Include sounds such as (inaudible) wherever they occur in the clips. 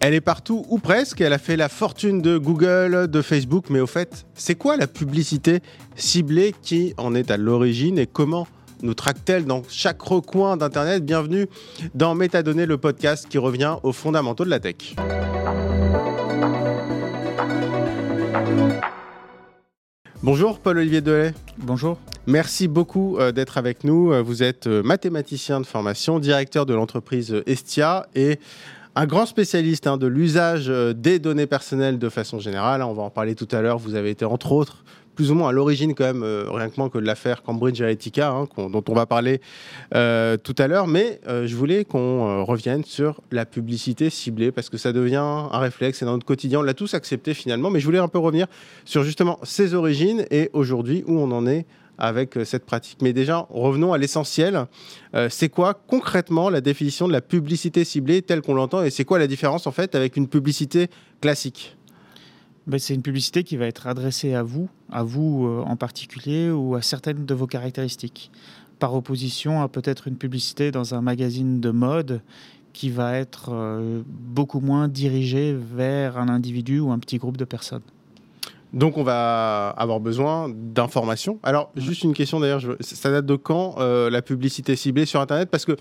Elle est partout ou presque. Elle a fait la fortune de Google, de Facebook. Mais au fait, c'est quoi la publicité ciblée qui en est à l'origine et comment nous traque-t-elle dans chaque recoin d'Internet? Bienvenue dans Métadonnées, le podcast qui revient aux fondamentaux de la tech. Bonjour Paul-Olivier Delay. Bonjour. Merci beaucoup euh, d'être avec nous. Euh, vous êtes euh, mathématicien de formation, directeur de l'entreprise Estia et un grand spécialiste hein, de l'usage des données personnelles de façon générale. On va en parler tout à l'heure. Vous avez été entre autres plus ou moins à l'origine quand même, rien que que de l'affaire Cambridge Analytica, hein, dont on va parler tout à l'heure. Mais je voulais qu'on revienne sur la publicité ciblée, parce que ça devient un réflexe, c'est dans notre quotidien, on l'a tous accepté finalement. Mais je voulais un peu revenir sur justement ses origines et aujourd'hui où on en est avec euh, cette pratique. Mais déjà, revenons à l'essentiel. Euh, c'est quoi concrètement la définition de la publicité ciblée telle qu'on l'entend et c'est quoi la différence en fait avec une publicité classique? Ben, c'est une publicité qui va être adressée à vous, à vous euh, en particulier, ou à certaines de vos caractéristiques, par opposition à peut-être une publicité dans un magazine de mode qui va être beaucoup moins dirigée vers un individu ou un petit groupe de personnes. Donc on va avoir besoin d'informations. Alors juste une question d'ailleurs, ça date de quand euh, la publicité ciblée sur Internet? Parce que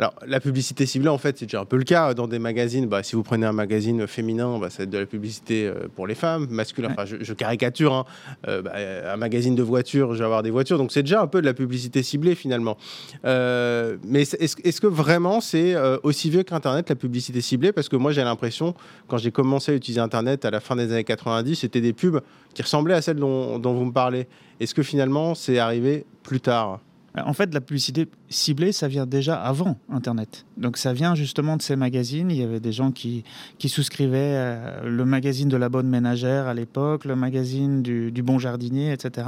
alors, la publicité ciblée, en fait, c'est déjà un peu le cas dans des magazines. Bah, si vous prenez un magazine féminin, bah, ça va être de la publicité euh, pour les femmes, masculin. Enfin, je, caricature. Hein. Euh, bah, un magazine de voitures, je vais avoir des voitures. Donc, c'est déjà un peu de la publicité ciblée, finalement. Euh, mais est-ce que vraiment c'est aussi vieux qu'Internet, la publicité ciblée? Parce que moi, j'ai l'impression, quand j'ai commencé à utiliser Internet à la fin des années 90, c'était des pubs qui ressemblaient à celles dont, dont vous me parlez. Est-ce que finalement, c'est arrivé plus tard? En fait, la publicité ciblée, ça vient déjà avant Internet. Donc ça vient justement de ces magazines. Il y avait des gens qui, souscrivaient euh, le magazine de la bonne ménagère à l'époque, le magazine du, bon jardinier, etc.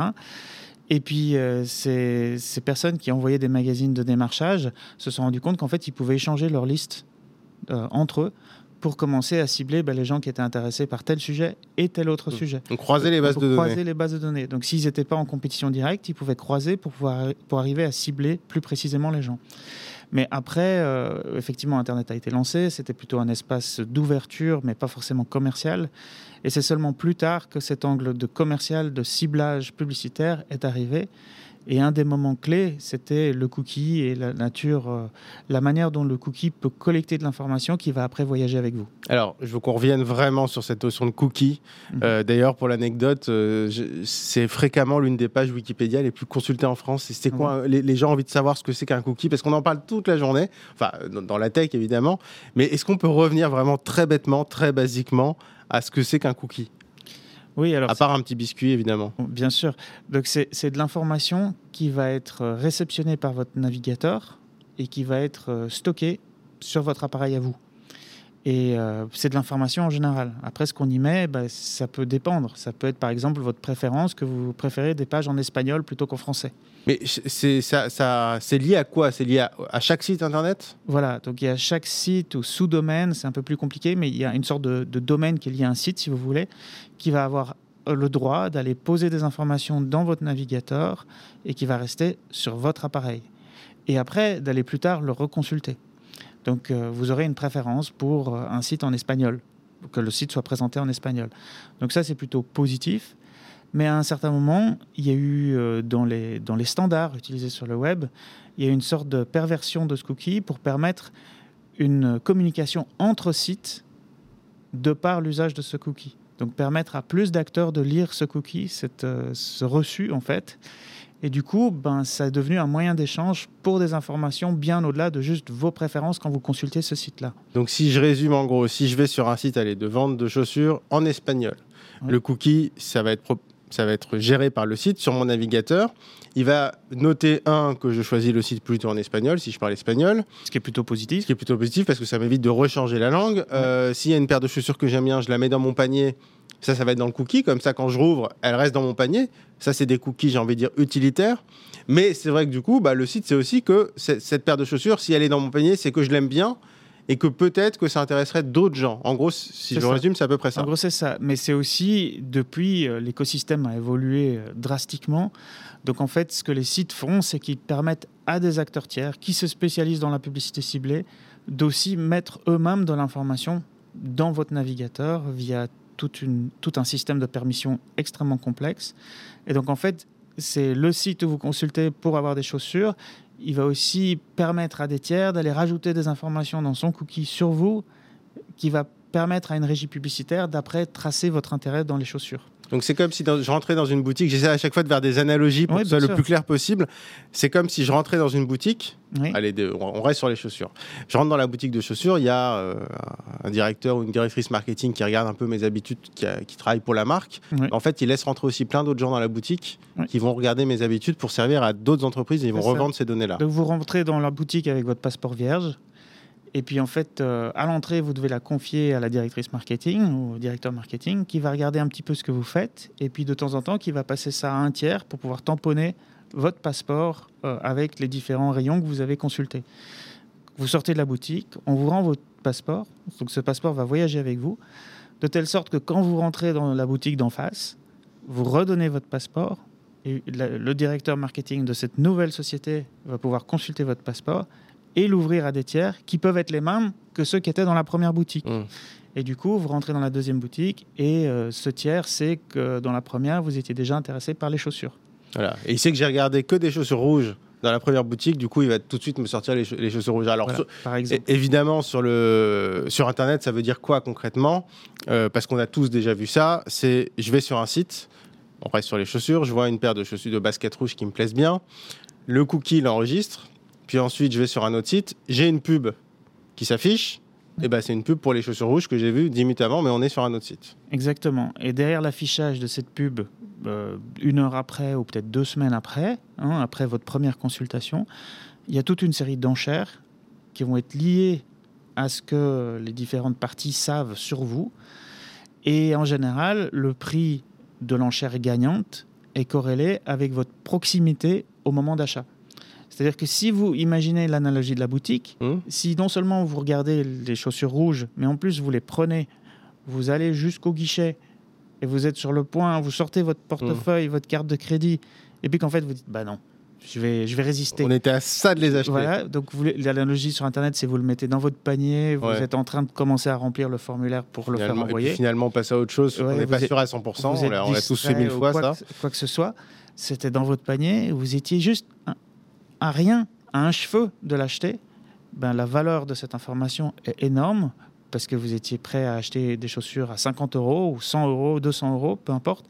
Et puis, euh, ces, personnes qui envoyaient des magazines de démarchage se sont rendues compte qu'en fait, ils pouvaient échanger leur liste euh, entre eux pour commencer à cibler bah, les gens qui étaient intéressés par tel sujet et tel autre mmh. sujet. Donc croiser les bases de croiser les bases de données. Donc s'ils n'étaient pas en compétition directe, ils pouvaient croiser pour pouvoir pour arriver à cibler plus précisément les gens. Mais après, euh, effectivement, Internet a été lancé. C'était plutôt un espace d'ouverture, mais pas forcément commercial. Et c'est seulement plus tard que cet angle de commercial, de ciblage publicitaire est arrivé. Et un des moments clés, c'était le cookie et la nature, euh, la manière dont le cookie peut collecter de l'information qui va après voyager avec vous. Alors, je veux qu'on revienne vraiment sur cette notion de cookie. Mhm. Euh, d'ailleurs, pour l'anecdote, euh, c'est fréquemment l'une des pages Wikipédia les plus consultées en France. C'est quoi les, gens ont envie de savoir ce que c'est qu'un cookie? Parce qu'on en parle toute la journée, enfin dans la tech évidemment. Mais est-ce qu'on peut revenir vraiment très bêtement, très basiquement à ce que c'est qu'un cookie? Oui, alors. À part un petit biscuit, évidemment. Bien sûr. Donc, c'est de l'information qui va être euh, réceptionnée par votre navigateur et qui va être euh, stockée sur votre appareil à vous. Et euh, c'est de l'information en général. Après, ce qu'on y met, bah, ça peut dépendre. Ça peut être par exemple votre préférence, que vous préférez des pages en espagnol plutôt qu'en français. Mais c'est ça, ça c'est lié à quoi? C'est lié à, chaque site internet? Voilà, donc il y a chaque site ou sous-domaine, c'est un peu plus compliqué, mais il y a une sorte de, de, domaine qui est lié à un site, si vous voulez, qui va avoir le droit d'aller poser des informations dans votre navigateur et qui va rester sur votre appareil. Et après, d'aller plus tard le reconsulter. Donc euh, vous aurez une préférence pour euh, un site en espagnol, que le site soit présenté en espagnol. Donc ça, c'est plutôt positif. Mais à un certain moment, il y a eu euh, dans, les, dans les standards utilisés sur le web, il y a eu une sorte de perversion de ce cookie pour permettre une communication entre sites de par l'usage de ce cookie. Donc permettre à plus d'acteurs de lire ce cookie, cette, ce reçu en fait, et du coup, ben, ça est devenu un moyen d'échange pour des informations bien au-delà de juste vos préférences quand vous consultez ce site-là. Donc si je résume en gros, si je vais sur un site allez, de vente de chaussures en espagnol, le cookie, ça va, être ça va être géré par le site sur mon navigateur. Il va noter, un, que je choisis le site plutôt en espagnol, si je parle espagnol. Ce qui est plutôt positif. Ce qui est plutôt positif parce que ça m'évite de rechanger la langue. Euh, s'il y a une paire de chaussures que j'aime bien, je la mets dans mon panier ça, ça va être dans le cookie. Comme ça, quand je rouvre, elle reste dans mon panier. Ça, c'est des cookies, j'ai envie de dire, utilitaires. Mais c'est vrai que du coup, bah, le site, c'est aussi que cette paire de chaussures, si elle est dans mon panier, c'est que je l'aime bien et que peut-être que ça intéresserait d'autres gens. En gros, si je résume, c'est à peu près ça. En gros, c'est ça. Mais c'est aussi, depuis, euh, l'écosystème a évolué euh, drastiquement. Donc en fait, ce que les sites font, c'est qu'ils permettent à des acteurs tiers qui se spécialisent dans la publicité ciblée d'aussi mettre eux-mêmes de l'information dans votre navigateur via toute une, tout un système de permission extrêmement complexe. Et donc en fait, c'est le site où vous consultez pour avoir des chaussures. Il va aussi permettre à des tiers d'aller rajouter des informations dans son cookie sur vous qui va permettre à une régie publicitaire d'après tracer votre intérêt dans les chaussures. Donc c'est comme si je rentrais dans une boutique, j'essaie à chaque fois de faire des analogies pour que ce soit le plus clair possible. C'est comme si je rentrais dans une boutique, allez, on reste sur les chaussures. Je rentre dans la boutique de chaussures, il y a euh, un directeur ou une directrice marketing qui regarde un peu mes habitudes, qui, qui travaille pour la marque. En fait, il laisse rentrer aussi plein d'autres gens dans la boutique qui vont regarder mes habitudes pour servir à d'autres entreprises et ils vont revendre ces données-là. Donc vous rentrez dans la boutique avec votre passeport vierge, et puis en fait, euh, à l'entrée, vous devez la confier à la directrice marketing ou au directeur marketing qui va regarder un petit peu ce que vous faites. Et puis de temps en temps, qui va passer ça à un tiers pour pouvoir tamponner votre passeport euh, avec les différents rayons que vous avez consultés. Vous sortez de la boutique, on vous rend votre passeport. Donc ce passeport va voyager avec vous. De telle sorte que quand vous rentrez dans la boutique d'en face, vous redonnez votre passeport. Et le directeur marketing de cette nouvelle société va pouvoir consulter votre passeport et l'ouvrir à des tiers qui peuvent être les mêmes que ceux qui étaient dans la première boutique. Mmh. Et du coup, vous rentrez dans la deuxième boutique et euh, ce tiers sait que dans la première, vous étiez déjà intéressé par les chaussures. Voilà. Et il sait que j'ai regardé que des chaussures rouges dans la première boutique, du coup, il va tout de suite me sortir les, chaussures rouges. Alors, par exemple. évidemment, sur, le, sur Internet, ça veut dire quoi concrètement? Euh, Parce qu'on a tous déjà vu ça. C'est je vais sur un site, on reste sur les chaussures, je vois une paire de chaussures de basket rouge qui me plaisent bien. Le cookie l'enregistre, puis ensuite, je vais sur un autre site, j'ai une pub qui s'affiche. Et ben, c'est une pub pour les chaussures rouges que j'ai vue 10 minutes avant, mais on est sur un autre site. Exactement. Et derrière l'affichage de cette pub, euh, une heure après ou peut-être deux semaines après, hein, après votre première consultation, il y a toute une série d'enchères qui vont être liées à ce que les différentes parties savent sur vous. Et en général, le prix de l'enchère gagnante est corrélé avec votre proximité au moment d'achat. C'est-à-dire que si vous imaginez l'analogie de la boutique, hmm. si non seulement vous regardez les chaussures rouges, mais en plus vous les prenez, vous allez jusqu'au guichet et vous êtes sur le point, vous sortez votre portefeuille, votre carte de crédit, et puis qu'en fait vous dites bah non, je vais, je vais résister. On était à ça de les acheter. Voilà, donc l'analogie sur Internet, c'est vous le mettez dans votre panier, vous êtes en train de commencer à remplir le formulaire pour le faire envoyer. Et puis finalement, passer à autre chose, on n'est pas sûr à 100%, on l'a tous fait mille fois quoi ça. quoi que ce soit, c'était dans votre panier, vous étiez juste à rien, à un cheveu de l'acheter, ben, la valeur de cette information est énorme parce que vous étiez prêt à acheter des chaussures à 50 euros ou 100 euros, 200 euros, peu importe.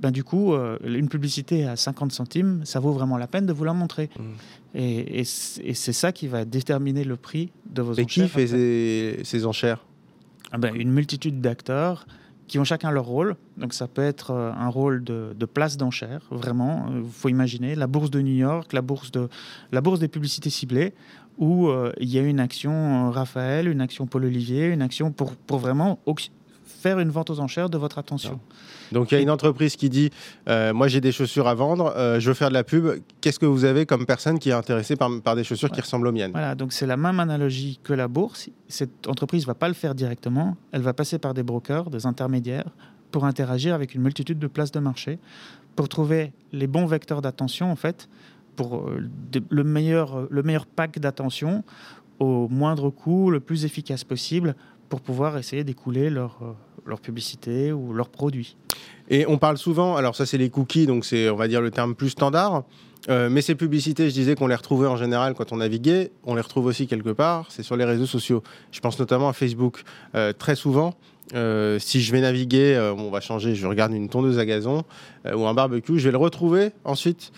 Ben, du coup, euh, une publicité à 50 centimes, ça vaut vraiment la peine de vous la montrer. Mmh. Et, c'est ça qui va déterminer le prix de vos enchères. Et qui fait ces, enchères? Ah ben, Une multitude d'acteurs qui ont chacun leur rôle. Donc ça peut être euh, un rôle de, place d'enchère, vraiment. Il euh, faut imaginer la bourse de New York, la bourse, de, la bourse des publicités ciblées, où euh, il y a une action Raphaël, une action Paul Olivier, une action pour, pour vraiment faire une vente aux enchères de votre attention. Donc il y a une entreprise qui dit euh, Moi j'ai des chaussures à vendre, euh, je veux faire de la pub. Qu'est-ce que vous avez comme personne qui est intéressée par, par des chaussures qui ressemblent aux miennes? Voilà, donc c'est la même analogie que la bourse. Cette entreprise ne va pas le faire directement, elle va passer par des brokers, des intermédiaires, pour interagir avec une multitude de places de marché, pour trouver les bons vecteurs d'attention en fait, pour euh, le meilleur, le meilleur pack d'attention au moindre coût, le plus efficace possible pour pouvoir essayer d'écouler leur, euh, leur publicité ou leurs produits. Et on parle souvent, alors ça c'est les cookies, donc c'est on va dire le terme plus standard, euh, mais ces publicités, je disais qu'on les retrouvait en général quand on naviguait, on les retrouve aussi quelque part, c'est sur les réseaux sociaux. Je pense notamment à Facebook. Euh, très souvent, euh, si je vais naviguer, euh, on va changer, je regarde une tondeuse à gazon euh, ou un barbecue, je vais le retrouver ensuite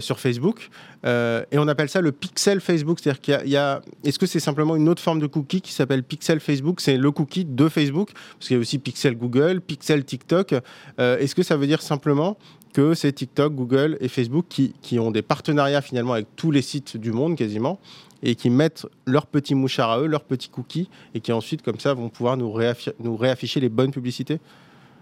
sur Facebook. et on appelle ça le pixel Facebook. C'est-à-dire qu'il y a, est-ce que c'est simplement une autre forme de cookie qui s'appelle pixel Facebook? C'est le cookie de Facebook, parce qu'il y a aussi pixel Google, pixel TikTok. est-ce que ça veut dire simplement que c'est TikTok, Google et Facebook qui, qui, ont des partenariats finalement avec tous les sites du monde quasiment? Et qui mettent leurs petits mouchards à eux, leurs petits cookies, et qui ensuite, comme ça, vont pouvoir nous, nous réafficher les bonnes publicités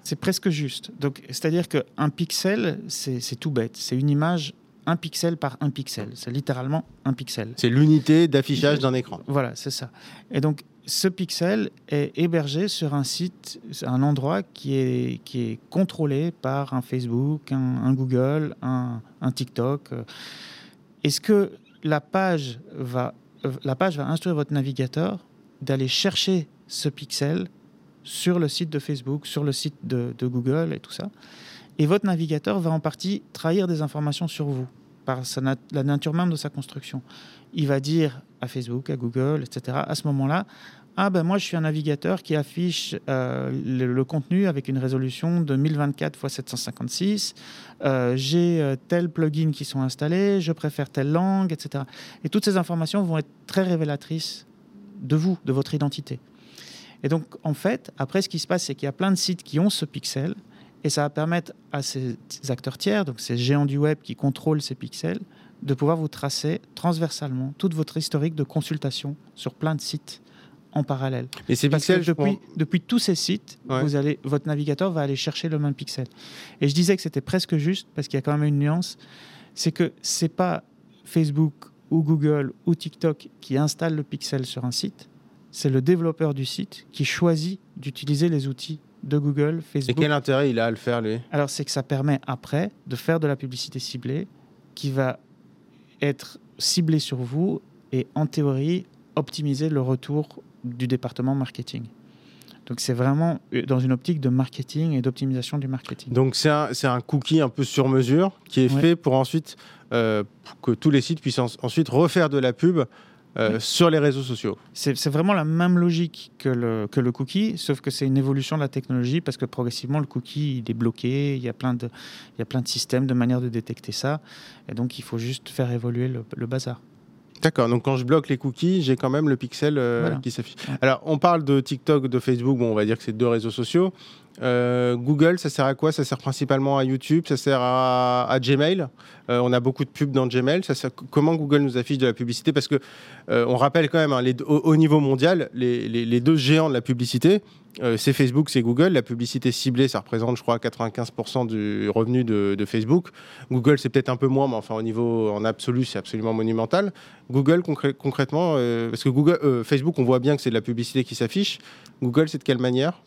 C'est presque juste. Donc, c'est-à-dire qu'un pixel, c'est tout bête. C'est une image un pixel par un pixel. C'est littéralement un pixel. C'est l'unité d'affichage d'un écran. Voilà, c'est ça. Et donc, ce pixel est hébergé sur un site, un endroit qui est, qui est contrôlé par un Facebook, un, Google, un, un TikTok. Est-ce que la page va, la page va instruire votre navigateur d'aller chercher ce pixel sur le site de Facebook, sur le site de, Google et tout ça. Et votre navigateur va en partie trahir des informations sur vous, par la nature même de sa construction. Il va dire à Facebook, à Google, etc., à ce moment-là, ah ben moi je suis un navigateur qui affiche euh, le, contenu avec une résolution de 1024 x 756. j'ai euh, tel plugin qui sont installés, je préfère telle langue, etc. Et toutes ces informations vont être très révélatrices de vous, de votre identité. Et donc en fait, après ce qui se passe, c'est qu'il y a plein de sites qui ont ce pixel et ça va permettre à ces acteurs tiers, donc ces géants du web qui contrôlent ces pixels, de pouvoir vous tracer transversalement toute votre historique de consultation sur plein de sites en parallèle. Et ces pixels, depuis, depuis tous ces sites, vous allez, votre navigateur va aller chercher le même pixel. Et je disais que c'était presque juste parce qu'il y a quand même une nuance, c'est que c'est pas Facebook ou Google ou TikTok qui installe le pixel sur un site, c'est le développeur du site qui choisit d'utiliser les outils de Google, Facebook. Et quel intérêt il a à le faire, lui? Alors, c'est que ça permet après de faire de la publicité ciblée qui va être ciblée sur vous et en théorie optimiser le retour du département marketing. Donc c'est vraiment euh, dans une optique de marketing et d'optimisation du marketing. Donc c'est un, un, cookie un peu sur mesure qui est fait pour ensuite euh, que tous les sites puissent ensuite refaire de la pub euh, sur les réseaux sociaux. C'est vraiment la même logique que le, que le cookie, sauf que c'est une évolution de la technologie parce que progressivement le cookie il est bloqué, il y a plein de, il y a plein de systèmes, de manières de détecter ça, et donc il faut juste faire évoluer le, le bazar. D'accord, donc quand je bloque les cookies, j'ai quand même le pixel euh, qui s'affiche. Alors, on parle de TikTok, de Facebook, bon, on va dire que c'est deux réseaux sociaux. Euh, Google, ça sert à quoi? Ça sert principalement à YouTube, ça sert à, Gmail. Euh, on a beaucoup de pubs dans Gmail. Ça sert, comment Google nous affiche de la publicité? Parce que on rappelle quand même, hein, au, niveau mondial, les, deux géants de la publicité, c'est Facebook, c'est Google. La publicité ciblée, ça représente, je crois, 95% du revenu de, de Facebook. Google, c'est peut-être un peu moins, mais enfin, au niveau en absolu, c'est absolument monumental. Google, concrètement, parce que Google, Facebook, on voit bien que c'est de la publicité qui s'affiche. Google, c'est de quelle manière?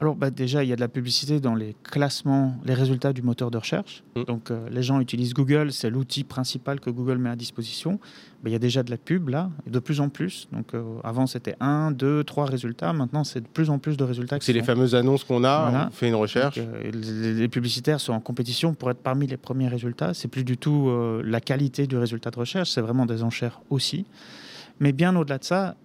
Alors bah, déjà, il y a de la publicité dans les classements, les résultats du moteur de recherche. Mm. Donc euh, les gens utilisent Google, c'est l'outil principal que Google met à disposition. Bah, il y a déjà de la pub là, de plus en plus. Donc euh, avant c'était un, deux, trois résultats. Maintenant c'est de plus en plus de résultats. C'est les fameuses annonces qu'on a. On fait une recherche. Euh, les, publicitaires sont en compétition pour être parmi les premiers résultats. C'est plus du tout la qualité du résultat de recherche, c'est vraiment des enchères aussi. Mais bien au-delà de ça,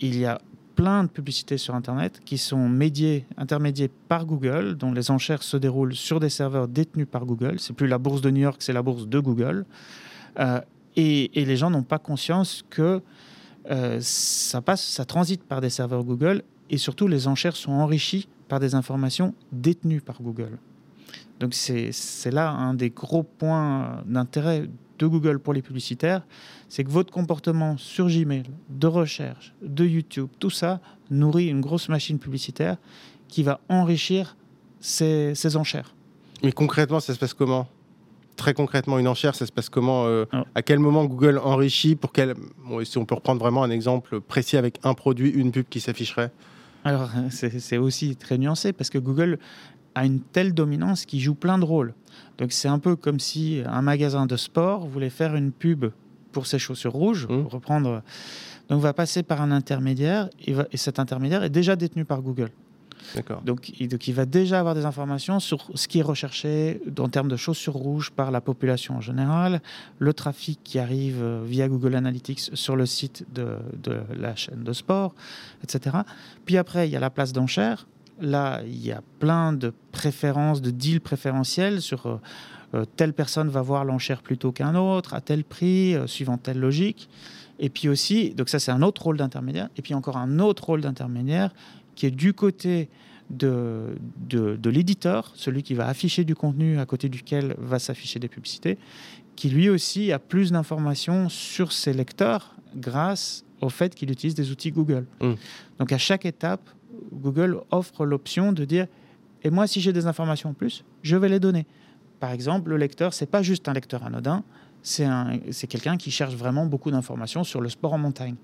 il y a plein de publicités sur Internet qui sont médiées, intermédiées par Google, dont les enchères se déroulent sur des serveurs détenus par Google. C'est plus la bourse de New York, c'est la bourse de Google. Euh, et, les gens n'ont pas conscience que euh, ça passe, ça transite par des serveurs Google, et surtout les enchères sont enrichies par des informations détenues par Google. Donc c'est là un des gros points d'intérêt de Google pour les publicitaires, c'est que votre comportement sur Gmail, de recherche, de YouTube, tout ça nourrit une grosse machine publicitaire qui va enrichir ces, enchères. Mais concrètement, ça se passe comment? Très concrètement, une enchère, ça se passe comment euh, ah. À quel moment Google enrichit pour quel... Si on peut reprendre vraiment un exemple précis avec un produit, une pub qui s'afficherait? Alors, (laughs) c'est aussi très nuancé parce que Google a une telle dominance qui joue plein de rôles. Donc c'est un peu comme si un magasin de sport voulait faire une pub pour ses chaussures rouges, mmh. reprendre. Donc va passer par un intermédiaire et, et, cet intermédiaire est déjà détenu par Google. D'accord. Donc, donc, il va déjà avoir des informations sur ce qui est recherché en termes de chaussures rouges par la population en général, le trafic qui arrive euh, via Google Analytics sur le site de, de la chaîne de sport, etc. Puis après, il y a la place d'enchère Là, il y a plein de préférences, de deals préférentiels sur euh, euh, telle personne va voir l'enchère plutôt qu'un autre, à tel prix, euh, suivant telle logique. Et puis aussi, donc ça c'est un autre rôle d'intermédiaire. Et puis encore un autre rôle d'intermédiaire qui est du côté de, de, l'éditeur, celui qui va afficher du contenu à côté duquel va s'afficher des publicités, qui lui aussi a plus d'informations sur ses lecteurs grâce au fait qu'il utilise des outils Google. Mmh. Donc à chaque étape, Google offre l'option de dire et moi, si j'ai des informations en plus, je vais les donner. Par exemple, le lecteur, c'est pas juste un lecteur anodin, c'est quelqu'un qui cherche vraiment beaucoup d'informations sur le sport en montagne.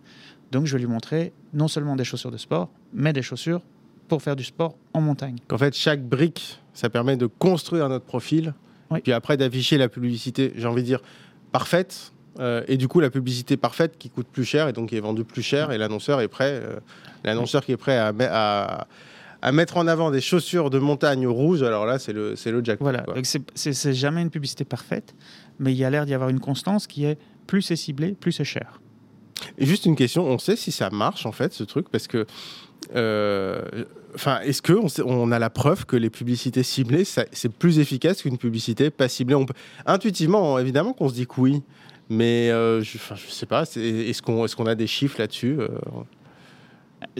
Donc, je vais lui montrer non seulement des chaussures de sport, mais des chaussures pour faire du sport en montagne. En fait, chaque brique, ça permet de construire notre profil, puis après d'afficher la publicité, j'ai envie de dire, parfaite, euh, et du coup, la publicité parfaite qui coûte plus cher et donc qui est vendue plus cher, et l'annonceur est prêt, euh, l'annonceur qui est prêt à, à mettre en avant des chaussures de montagne rouges, alors là, c'est le, le jackpot. Voilà, donc c'est jamais une publicité parfaite, mais il y a l'air d'y avoir une constance qui est plus c'est ciblé, plus c'est cher. Et juste une question, on sait si ça marche en fait ce truc parce que euh, Enfin, est-ce que on, a la preuve que les publicités ciblées, c'est plus efficace qu'une publicité pas ciblée? On peut... Intuitivement, évidemment qu'on se dit que oui, mais euh, je, ne sais pas. Est-ce qu'on est qu'on a des chiffres là-dessus euh?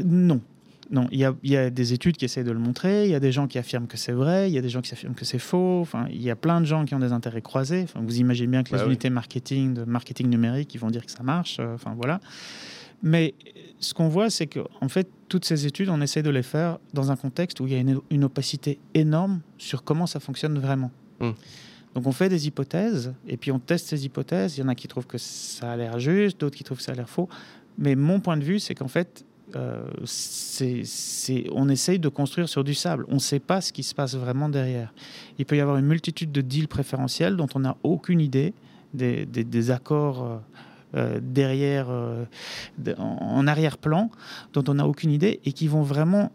Non. Non, il y, a, des études qui essaient de le montrer, il y a des gens qui affirment que c'est vrai, il y a des gens qui affirment que c'est faux, enfin, il y a plein de gens qui ont des intérêts croisés. Enfin, vous imaginez bien que les bah unités marketing, de marketing numérique, ils vont dire que ça marche, euh, enfin voilà. Mais ce qu'on voit, c'est qu'en en fait, toutes ces études, on essaie de les faire dans un contexte où il y a une, opacité énorme sur comment ça fonctionne vraiment. Hmm. Donc on fait des hypothèses, et puis on teste ces hypothèses. Il y en a qui trouvent que ça a l'air juste, d'autres qui trouvent que ça a l'air faux. Mais mon point de vue, c'est qu'en fait, euh, c'est, on essaye de construire sur du sable. On ne sait pas ce qui se passe vraiment derrière. Il peut y avoir une multitude de deals préférentiels dont on n'a aucune idée, des, des, accords euh, euh, derrière, en, arrière-plan, dont on n'a aucune idée et qui vont vraiment.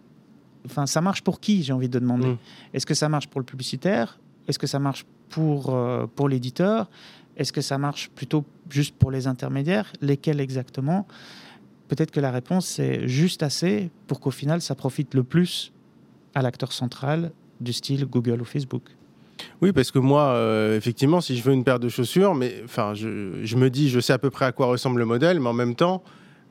Enfin, ça marche pour qui J'ai envie de demander? Mm. Est-ce que ça marche pour le publicitaire? Est-ce que ça marche pour, pour l'éditeur. Est-ce que ça marche plutôt juste pour les intermédiaires? Lesquels exactement? Peut-être que la réponse c'est juste assez pour qu'au final ça profite le plus à l'acteur central du style Google ou Facebook. Oui, parce que moi, euh, effectivement, si je veux une paire de chaussures, mais enfin, je, me dis, je sais à peu près à quoi ressemble le modèle, mais en même temps,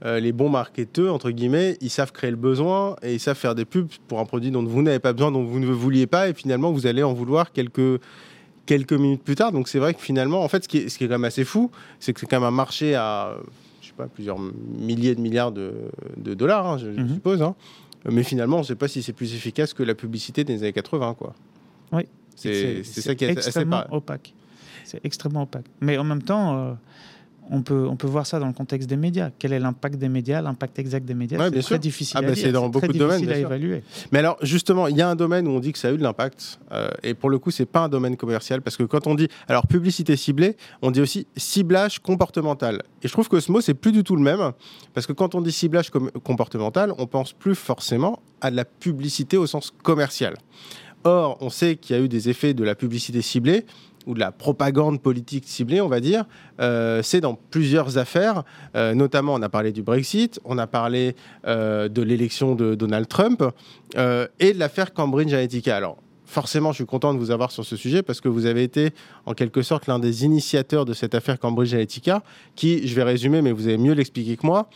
euh, les bons marketeurs, entre guillemets, ils savent créer le besoin et ils savent faire des pubs pour un produit dont vous n'avez pas besoin, dont vous ne vouliez pas, et finalement, vous allez en vouloir quelques, quelques minutes plus tard. Donc c'est vrai que finalement, en fait, ce qui est, ce qui est quand même assez fou, c'est que c'est quand même un marché à pas, plusieurs milliers de milliards de, dollars, hein, je, mhm. suppose. Hein. Mais finalement, on ne sait pas si c'est plus efficace que la publicité des années 80. Quoi. Oui. C'est ça qui est extrêmement opaque. C'est extrêmement opaque. Mais en même temps, euh, on peut, on peut voir ça dans le contexte des médias. Quel est l'impact des médias, l'impact exact des médias? C'est très difficile ah, à bah, C'est dans beaucoup de domaines. à évaluer. Mais alors, justement, il y a un domaine où on dit que ça a eu de l'impact. Euh, et pour le coup, c'est pas un domaine commercial. Parce que quand on dit, alors, publicité ciblée, on dit aussi ciblage comportemental. Et je trouve que ce mot, c'est plus du tout le même. Parce que quand on dit ciblage comportemental, on pense plus forcément à de la publicité au sens commercial. Or, on sait qu'il y a eu des effets de la publicité ciblée ou de la propagande politique ciblée, on va dire, euh, c'est dans plusieurs affaires. Euh, notamment, on a parlé du Brexit, on a parlé euh, de l'élection de Donald Trump et de l'affaire Cambridge Analytica. Alors, forcément, je suis content de vous avoir sur ce sujet parce que vous avez été en quelque sorte l'un des initiateurs de cette affaire Cambridge Analytica, qui, je vais résumer, mais vous allez mieux l'expliquer que moi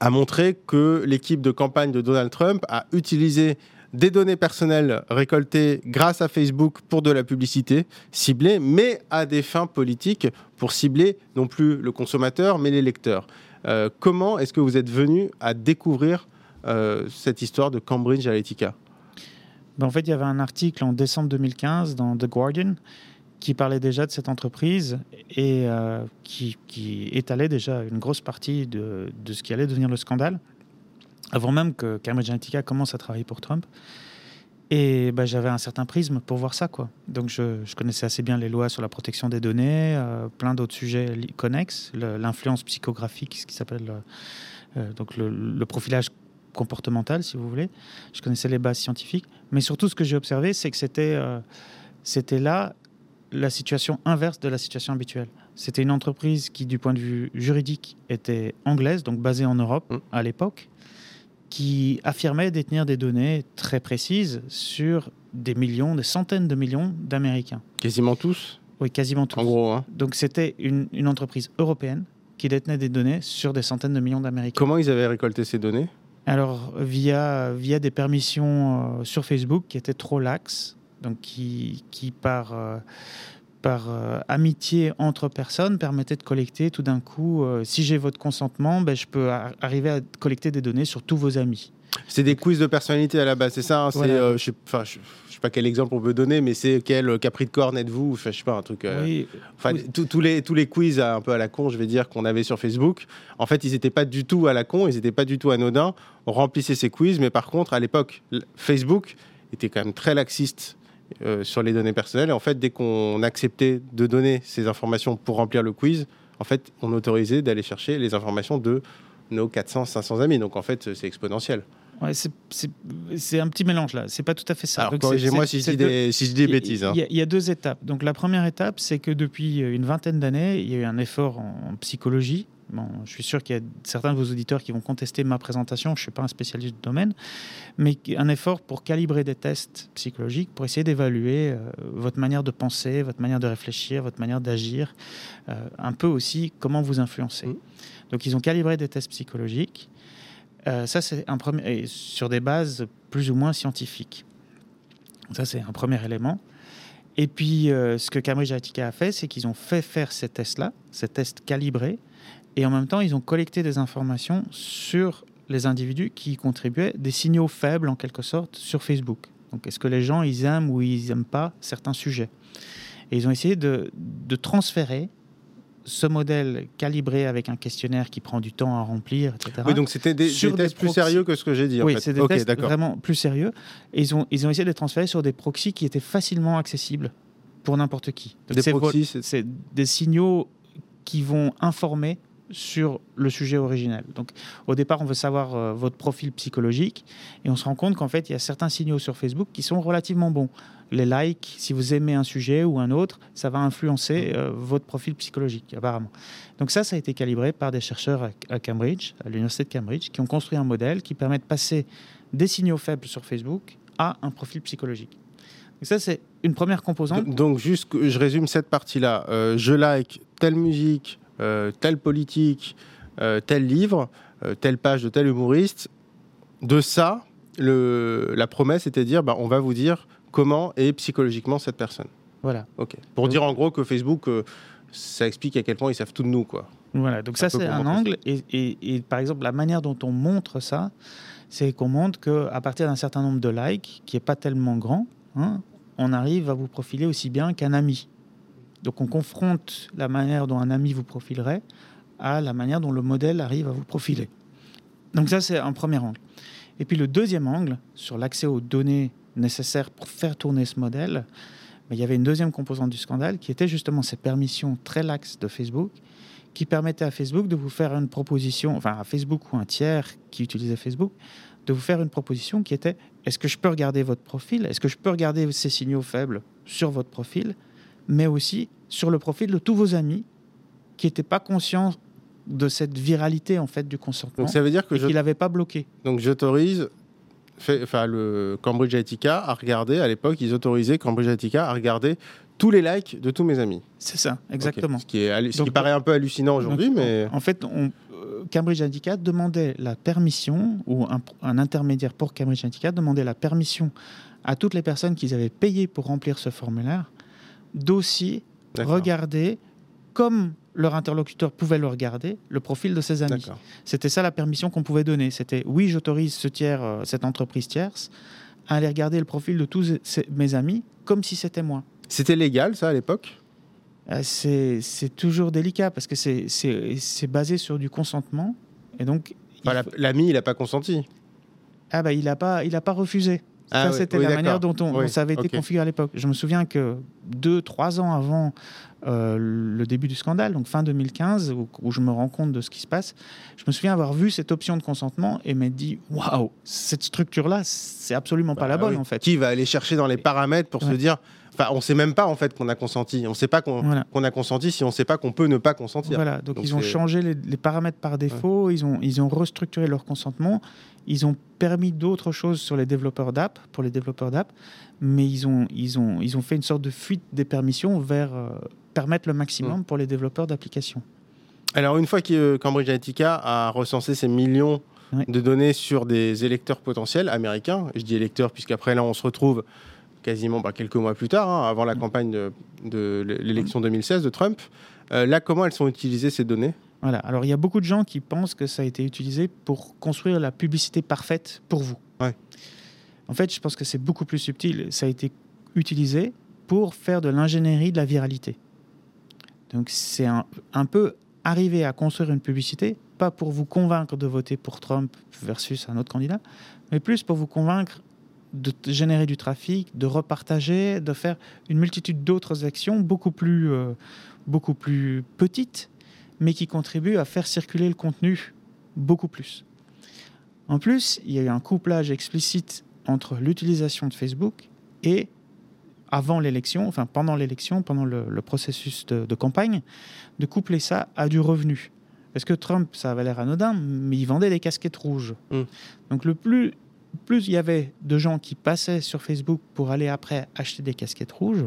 a montré que l'équipe de campagne de Donald Trump a utilisé des données personnelles récoltées grâce à Facebook pour de la publicité ciblée, mais à des fins politiques pour cibler non plus le consommateur, mais les lecteurs. Euh, comment est-ce que vous êtes venu à découvrir euh, cette histoire de Cambridge Analytica? Ben, En fait, il y avait un article en décembre 2015 dans The Guardian qui parlait déjà de cette entreprise et euh, qui, étalait déjà une grosse partie de, de, ce qui allait devenir le scandale avant même que Cambridge Analytica commence à travailler pour Trump. Et bah, j'avais un certain prisme pour voir ça. Quoi. Donc je, connaissais assez bien les lois sur la protection des données, euh, plein d'autres sujets connexes, l'influence psychographique, ce qui s'appelle euh, euh, donc le, profilage comportemental, si vous voulez. Je connaissais les bases scientifiques. Mais surtout, ce que j'ai observé, c'est que c'était c'était là la situation inverse de la situation habituelle. C'était une entreprise qui, du point de vue juridique, était anglaise, donc basée en Europe mmh. à l'époque qui affirmait détenir des données très précises sur des millions, des centaines de millions d'Américains. Quasiment tous Oui, quasiment tous. En gros. Hein. Donc c'était une, entreprise européenne qui détenait des données sur des centaines de millions d'Américains. Comment ils avaient récolté ces données? Alors, via, via des permissions euh, sur Facebook qui étaient trop laxes, donc qui, qui par... Euh, par euh, amitié entre personnes permettait de collecter tout d'un coup, euh, si j'ai votre consentement, ben, je peux arriver à collecter des données sur tous vos amis. C'est des quiz de personnalité à la base, c'est ça hein, euh, Je ne sais, pas quel exemple on peut donner, mais c'est quel Capricorne êtes-vous enfin, Je sais pas, un truc. Oui. Enfin, tous les, tous les quiz un peu à la con, je vais dire, qu'on avait sur Facebook, en fait, ils n'étaient pas du tout à la con, ils n'étaient pas du tout anodins. On remplissait ces quiz, mais par contre, à l'époque, Facebook était quand même très laxiste euh, sur les données personnelles. Et en fait, dès qu'on acceptait de donner ces informations pour remplir le quiz, en fait, on autorisait d'aller chercher les informations de nos 400, 500 amis. Donc en fait, c'est exponentiel. Ouais, c'est un petit mélange là, c'est pas tout à fait ça. Corrigez-moi si, je dis des, si je dis des bêtises. Hein. Il y, a deux étapes. Donc la première étape, c'est que depuis une vingtaine d'années, il y a eu un effort en, psychologie. Bon, je suis sûr qu'il y a certains de vos auditeurs qui vont contester ma présentation, je ne suis pas un spécialiste du domaine, mais un effort pour calibrer des tests psychologiques, pour essayer d'évaluer euh, votre manière de penser, votre manière de réfléchir, votre manière d'agir, euh, un peu aussi comment vous influencez. Mmh. Donc ils ont calibré des tests psychologiques euh, ça, c'est un premier, sur des bases plus ou moins scientifiques. Ça, c'est un premier élément. Et puis, euh, ce que Cambridge Analytica a fait, c'est qu'ils ont fait faire ces tests-là, ces tests calibrés, et en même temps, ils ont collecté des informations sur les individus qui contribuaient, des signaux faibles en quelque sorte, sur Facebook. Donc, est-ce que les gens, ils aiment ou ils n'aiment pas certains sujets? Et ils ont essayé de, de transférer ce modèle calibré avec un questionnaire qui prend du temps à remplir, etc. Oui, donc c'était des, tests plus sérieux que ce que j'ai dit. Oui, c'est des tests vraiment plus sérieux. Et ils ont, ils ont essayé de les transférer sur des proxys qui étaient facilement accessibles pour n'importe qui. des proxys, c'est des signaux qui vont informer sur le sujet originel. Donc, au départ, on veut savoir euh, votre profil psychologique et on se rend compte qu'en fait, il y a certains signaux sur Facebook qui sont relativement bons. Les likes, si vous aimez un sujet ou un autre, ça va influencer euh, votre profil psychologique, apparemment. Donc, ça, ça a été calibré par des chercheurs à, Cambridge, à l'université de Cambridge, qui ont construit un modèle qui permet de passer des signaux faibles sur Facebook à un profil psychologique. Donc ça, c'est une première composante. Donc, juste, je résume cette partie-là. Euh, je like telle musique, telle politique, euh, tel livre, euh, telle page de tel humoriste. De ça, le, la promesse était de dire bah, on va vous dire comment est psychologiquement cette personne. Voilà. Ok. Pour dire en gros que Facebook, ça explique à quel point ils savent tout de nous. Quoi. Voilà, donc ça c'est un angle. Et, et, par exemple, la manière dont on montre ça, c'est qu'on montre qu'à partir d'un certain nombre de likes, qui n'est pas tellement grand, hein, on arrive à vous profiler aussi bien qu'un ami. Donc on confronte la manière dont un ami vous profilerait à la manière dont le modèle arrive à vous profiler. Donc ça, c'est un premier angle. Et puis le deuxième angle, sur l'accès aux données nécessaires pour faire tourner ce modèle, ben, il y avait une deuxième composante du scandale qui était justement ces permissions très laxes de Facebook qui permettaient à Facebook de vous faire une proposition, enfin à Facebook ou un tiers qui utilisait Facebook, de vous faire une proposition qui était est-ce que je peux regarder votre profil? Est-ce que je peux regarder ces signaux faibles sur votre profil? Mais aussi sur le profil de tous vos amis qui n'étaient pas conscients de cette viralité en fait du consentement. Donc ça veut dire que je l'avais pas bloqué. Donc j'autorise enfin le Cambridge Analytica à regarder à l'époque ils autorisaient Cambridge Analytica à regarder tous les likes de tous mes amis. C'est ça, exactement. Ce, qui, est, ce qui paraît un peu hallucinant aujourd'hui, mais en fait, on, euh, Cambridge Analytica demandait la permission ou un, un intermédiaire pour Cambridge Analytica demandait la permission à toutes les personnes qu'ils avaient payé pour remplir ce formulaire d'aussi regarder comme leur interlocuteur pouvait le regarder, le profil de ses amis. C'était ça la permission qu'on pouvait donner. C'était oui, j'autorise ce tiers, euh, cette entreprise tierce à aller regarder le profil de tous mes amis comme si c'était moi. C'était légal ça à l'époque? Euh, C'est toujours délicat parce que c'est basé sur du consentement. Et donc. L'ami, il n'a pas consenti. Ah bah, il n'a pas, il a pas refusé. Ah ça, c'était la manière dont, on, ça avait été configuré à l'époque. Je me souviens que deux, trois ans avant euh, le début du scandale, donc fin 2015, où, je me rends compte de ce qui se passe, je me souviens avoir vu cette option de consentement et m'être dit waouh, cette structure-là, c'est absolument pas la bah bonne en fait. Qui va aller chercher dans les paramètres pour se dire Enfin, on ne sait même pas en fait qu'on a consenti. On ne sait pas qu'on a consenti si on ne sait pas qu'on peut ne pas consentir. Voilà. Donc, ils ont changé les, paramètres par défaut. Ils ont ils ont restructuré leur consentement. Ils ont permis d'autres choses sur les développeurs d'app pour les développeurs d'app, mais ils ont ils ont ils ont fait une sorte de fuite des permissions vers euh, permettre le maximum pour les développeurs d'applications. Alors une fois que Cambridge Analytica a recensé ces millions de données sur des électeurs potentiels américains, je dis électeurs puisqu'après là on se retrouve quasiment bah, quelques mois plus tard, hein, avant la campagne de, l'élection 2016 de Trump. Euh, là, comment elles sont utilisées ces données? Voilà. Alors, il y a beaucoup de gens qui pensent que ça a été utilisé pour construire la publicité parfaite pour vous. En fait, je pense que c'est beaucoup plus subtil. Ça a été utilisé pour faire de l'ingénierie de la viralité. Donc, c'est un, un peu arriver à construire une publicité, pas pour vous convaincre de voter pour Trump versus un autre candidat, mais plus pour vous convaincre de générer du trafic, de repartager, de faire une multitude d'autres actions beaucoup plus, euh, beaucoup plus petites, mais qui contribuent à faire circuler le contenu beaucoup plus. En plus, il y a eu un couplage explicite entre l'utilisation de Facebook et avant l'élection, enfin pendant l'élection, pendant le, processus de, campagne, de coupler ça à du revenu. Parce que Trump, ça avait l'air anodin, mais il vendait des casquettes rouges. Mm. Donc le plus, plus il y avait de gens qui passaient sur Facebook pour aller après acheter des casquettes rouges,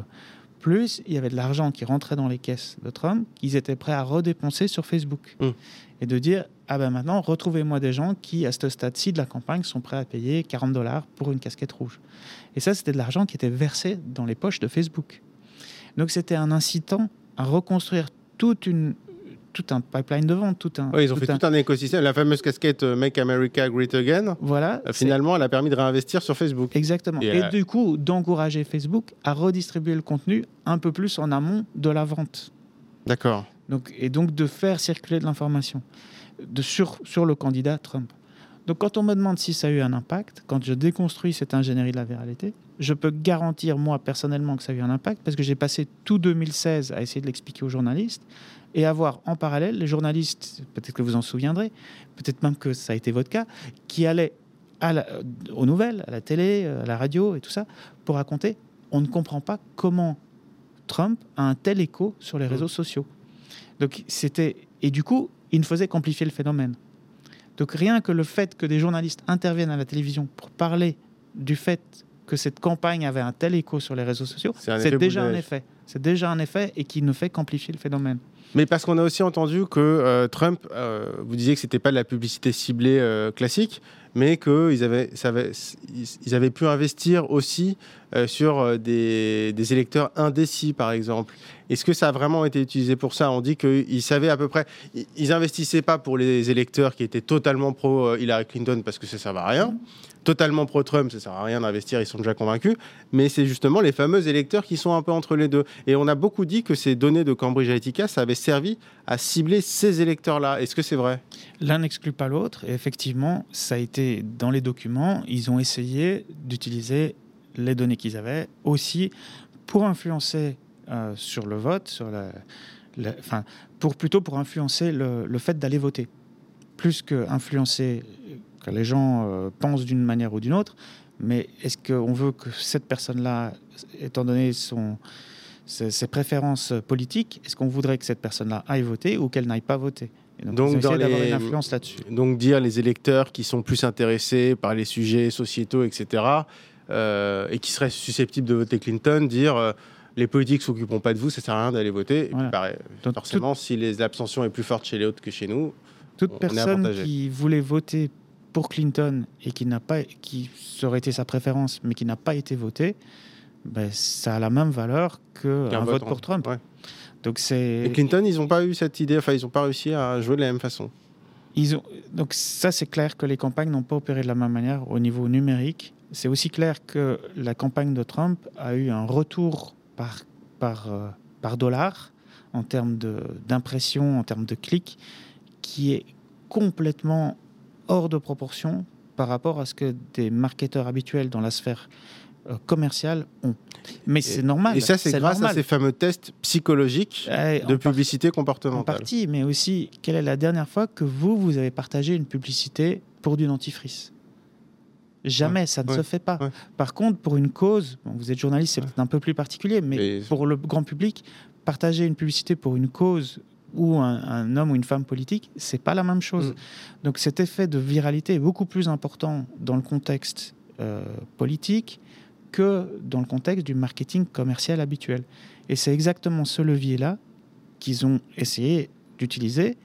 plus il y avait de l'argent qui rentrait dans les caisses de Trump qu'ils étaient prêts à redépenser sur Facebook. Mm. Et de dire, ah ben maintenant, retrouvez-moi des gens qui, à ce stade-ci de la campagne, sont prêts à payer 40 dollars pour une casquette rouge. Et ça, c'était de l'argent qui était versé dans les poches de Facebook. Donc c'était un incitant à reconstruire toute une, tout un pipeline de vente, tout un. Oui, ils ont fait tout un écosystème. La fameuse casquette euh, Make America Great Again. Voilà. Euh, finalement, elle a permis de réinvestir sur Facebook. Exactement. Et, du coup, d'encourager Facebook à redistribuer le contenu un peu plus en amont de la vente. D'accord. Donc, et donc de faire circuler de l'information sur, sur le candidat Trump. Donc quand on me demande si ça a eu un impact, quand je déconstruis cette ingénierie de la viralité, je peux garantir moi personnellement que ça a eu un impact parce que j'ai passé tout 2016 à essayer de l'expliquer aux journalistes et avoir en parallèle les journalistes, peut-être que vous en souviendrez, peut-être même que ça a été votre cas, qui allaient à aux nouvelles, à la télé, à la radio et tout ça, pour raconter on ne comprend pas comment Trump a un tel écho sur les mmh. réseaux sociaux. Donc c'était et du coup, il ne faisait qu'amplifier le phénomène. Donc rien que le fait que des journalistes interviennent à la télévision pour parler du fait que cette campagne avait un tel écho sur les réseaux sociaux, c'est déjà un effet. C'est déjà un effet et qui ne fait qu'amplifier le phénomène. Mais parce qu'on a aussi entendu que euh, Trump, euh, vous disiez que c'était pas de la publicité ciblée euh, classique, mais qu'ils avaient, ils avaient pu investir aussi sur des, des, électeurs indécis, par exemple. Est-ce que ça a vraiment été utilisé pour ça? On dit qu'ils savaient à peu près. Ils investissaient pas pour les électeurs qui étaient totalement pro Hillary Clinton parce que ça ne servait à rien totalement pro-Trump, ça sert à rien d'investir, ils sont déjà convaincus. Mais c'est justement les fameux électeurs qui sont un peu entre les deux. Et on a beaucoup dit que ces données de Cambridge Analytica, ça avait servi à cibler ces électeurs-là. Est-ce que c'est vrai? L'un n'exclut pas l'autre. Et effectivement, ça a été dans les documents, ils ont essayé d'utiliser les données qu'ils avaient aussi pour influencer euh, sur le vote, sur la, pour plutôt pour influencer le, le fait d'aller voter, plus que influencer que les gens euh, pensent d'une manière ou d'une autre, mais est-ce qu'on veut que cette personne-là, étant donné son, ses, préférences politiques, est-ce qu'on voudrait que cette personne-là aille voter ou qu'elle n'aille pas voter? Donc, d'avoir une influence là-dessus. Donc dire les électeurs qui sont plus intéressés par les sujets sociétaux, etc., et qui seraient susceptibles de voter Clinton, dire euh, les politiques ne s'occuperont pas de vous, ça sert à rien d'aller voter. forcément, si l'abstention est plus forte chez les autres que chez nous, toute personne qui voulait voter pour Clinton et qui n'a pas, qui serait été sa préférence, mais qui n'a pas été voté, ben, ça a la même valeur qu'un vote, pour Trump. Donc c'est. Et Clinton, ils n'ont pas eu cette idée, enfin, ils n'ont pas réussi à jouer de la même façon. Ils ont... Donc ça, c'est clair que les campagnes n'ont pas opéré de la même manière au niveau numérique. C'est aussi clair que la campagne de Trump a eu un retour par, par, euh, par dollar en termes d'impression, en termes de clics, qui est complètement hors de proportion par rapport à ce que des marketeurs habituels dans la sphère euh, commerciale ont. Mais c'est normal. Et ça, c'est grâce à ces fameux tests psychologiques de publicité comportementale. En partie, mais aussi, quelle est la dernière fois que vous, vous avez partagé une publicité pour du dentifrice? Jamais, ça ne se fait pas. Par contre, pour une cause, vous êtes journaliste, c'est peut-être un peu plus particulier, mais pour le grand public, partager une publicité pour une cause ou un, homme ou une femme politique, c'est pas la même chose. Mm. Donc cet effet de viralité est beaucoup plus important dans le contexte euh, politique que dans le contexte du marketing commercial habituel. Et c'est exactement ce levier-là qu'ils ont essayé d'utiliser.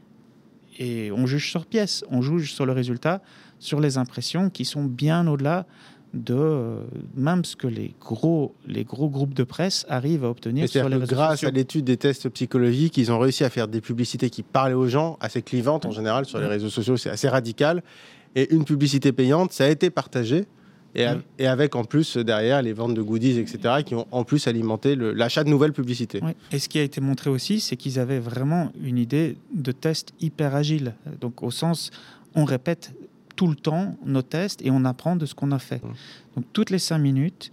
Et on juge sur pièce, on juge sur le résultat, sur les impressions qui sont bien au-delà de euh, même ce que les gros, les gros groupes de presse arrivent à obtenir sur les réseaux Grâce à l'étude des tests psychologiques, ils ont réussi à faire des publicités qui parlaient aux gens, assez clivantes en général sur les réseaux sociaux, c'est assez radical. Et une publicité payante, ça a été partagé. Et, et, avec en plus derrière les ventes de goodies, etc., qui ont en plus alimenté l'achat de nouvelles publicités. Et ce qui a été montré aussi, c'est qu'ils avaient vraiment une idée de test hyper agile. Donc au sens, on répète tout le temps nos tests et on apprend de ce qu'on a fait. Donc toutes les cinq minutes,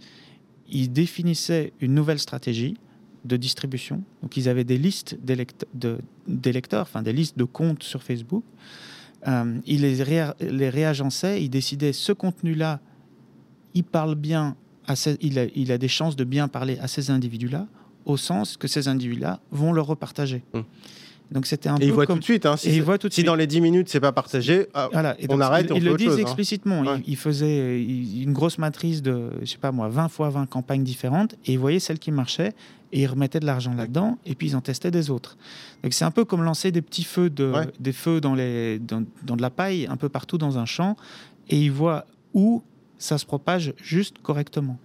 ils définissaient une nouvelle stratégie de distribution. Donc ils avaient des listes d'électeurs, enfin des listes de comptes sur Facebook. euh, il les, les, réagençait, il décidait ce contenu-là, il parle bien, à il, a, il, a, des chances de bien parler à ces individus-là, au sens que ces individus-là vont le repartager. Hum. Donc c'était un et peu il voit tout de suite. Hein, si, tout si dans les 10 minutes c'est pas partagé, ah, on arrête. Ils, le disent hein. explicitement. Il, faisait une grosse matrice de, je sais pas moi, 20 fois 20 campagnes différentes et il voyait celle qui marchait et il remettait de l'argent là-dedans et puis ils en testaient des autres. Donc c'est un peu comme lancer des petits feux de, des feux dans les dans, dans, de la paille un peu partout dans un champ et il voit où ça se propage juste correctement.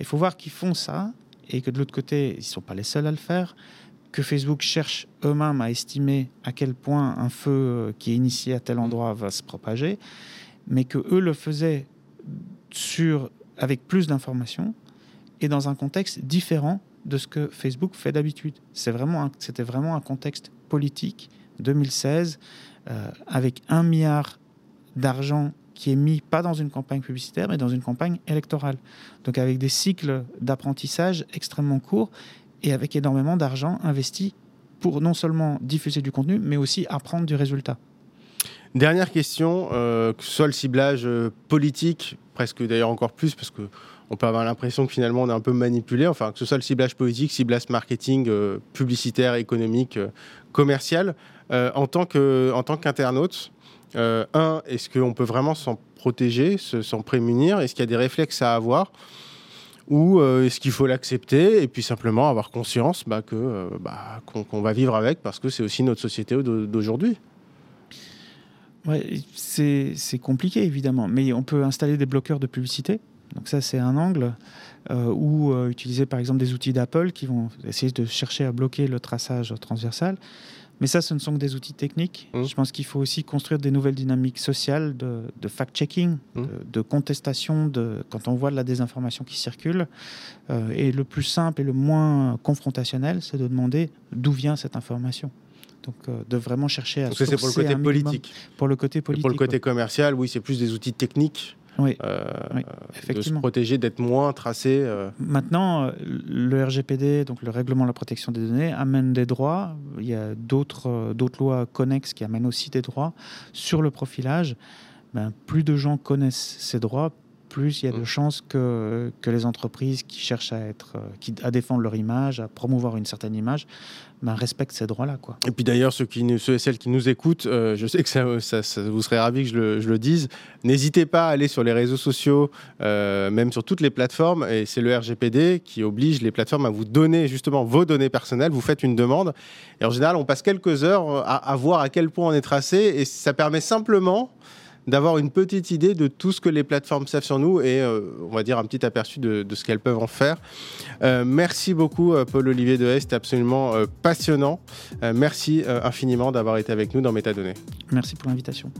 Il faut voir qu'ils font ça et que de l'autre côté ils sont pas les seuls à le faire que Facebook cherche eux-mêmes à estimer à quel point un feu euh, qui est initié à tel endroit va se propager, mais que eux le faisaient sur, avec plus d'informations et dans un contexte différent de ce que Facebook fait d'habitude. C'est vraiment, c'était vraiment un contexte politique 2016 euh, avec un milliard d'argent qui est mis pas dans une campagne publicitaire, mais dans une campagne électorale. Donc avec des cycles d'apprentissage extrêmement courts et avec énormément d'argent investi pour non seulement diffuser du contenu, mais aussi apprendre du résultat. Dernière question, euh, que ce soit le ciblage euh, politique, presque d'ailleurs encore plus, parce que on peut avoir l'impression que finalement on est un peu manipulé, enfin que ce soit le ciblage politique, ciblage marketing, euh, publicitaire, économique, commercial, en tant qu'internaute, un, est-ce qu'on peut vraiment s'en protéger, s'en prémunir? Est-ce qu'il y a des réflexes à avoir? Ou euh, est-ce qu'il faut l'accepter et puis simplement avoir conscience bah, que euh, bah, qu'on va vivre avec parce que c'est aussi notre société d'aujourd'hui ouais, c'est compliqué évidemment, mais on peut installer des bloqueurs de publicité. Donc ça c'est un angle euh, ou utiliser par exemple des outils d'Apple qui vont essayer de chercher à bloquer le traçage transversal. Mais ça, ce ne sont que des outils techniques. Mmh. Je pense qu'il faut aussi construire des nouvelles dynamiques sociales de, fact-checking, mmh. de, contestation, de, quand on voit de la désinformation qui circule. Euh, et le plus simple et le moins confrontationnel, c'est de demander d'où vient cette information. Donc, euh, de vraiment chercher à. Donc, c'est pour le côté politique. Pour le côté politique. pour le côté commercial, oui, c'est plus des outils techniques oui, euh, de se protéger, d'être moins tracé. Euh. Maintenant, euh, le RGPD, donc le règlement de la protection des données, amène des droits. Il y a d'autres lois connexes qui amènent aussi des droits sur le profilage. Ben, plus de gens connaissent ces droits, plus il y a de mmh. chances que, que les entreprises qui cherchent à, être, qui, à défendre leur image, à promouvoir une certaine image, ben, respectent ces droits-là. Quoi. Et puis d'ailleurs, ceux, qui, ceux et celles qui nous écoutent, euh, je sais que ça, vous serez ravis que je le, dise, n'hésitez pas à aller sur les réseaux sociaux, euh, même sur toutes les plateformes, et c'est le RGPD qui oblige les plateformes à vous donner justement vos données personnelles, vous faites une demande, et en général, on passe quelques heures à voir à quel point on est tracé, et ça permet simplement d'avoir une petite idée de tout ce que les plateformes savent sur nous et euh, on va dire un petit aperçu de, ce qu'elles peuvent en faire. Euh, merci beaucoup, euh, Paul-Olivier Dehaye, c'était absolument passionnant. merci infiniment d'avoir été avec nous dans Métadonnées. Merci pour l'invitation.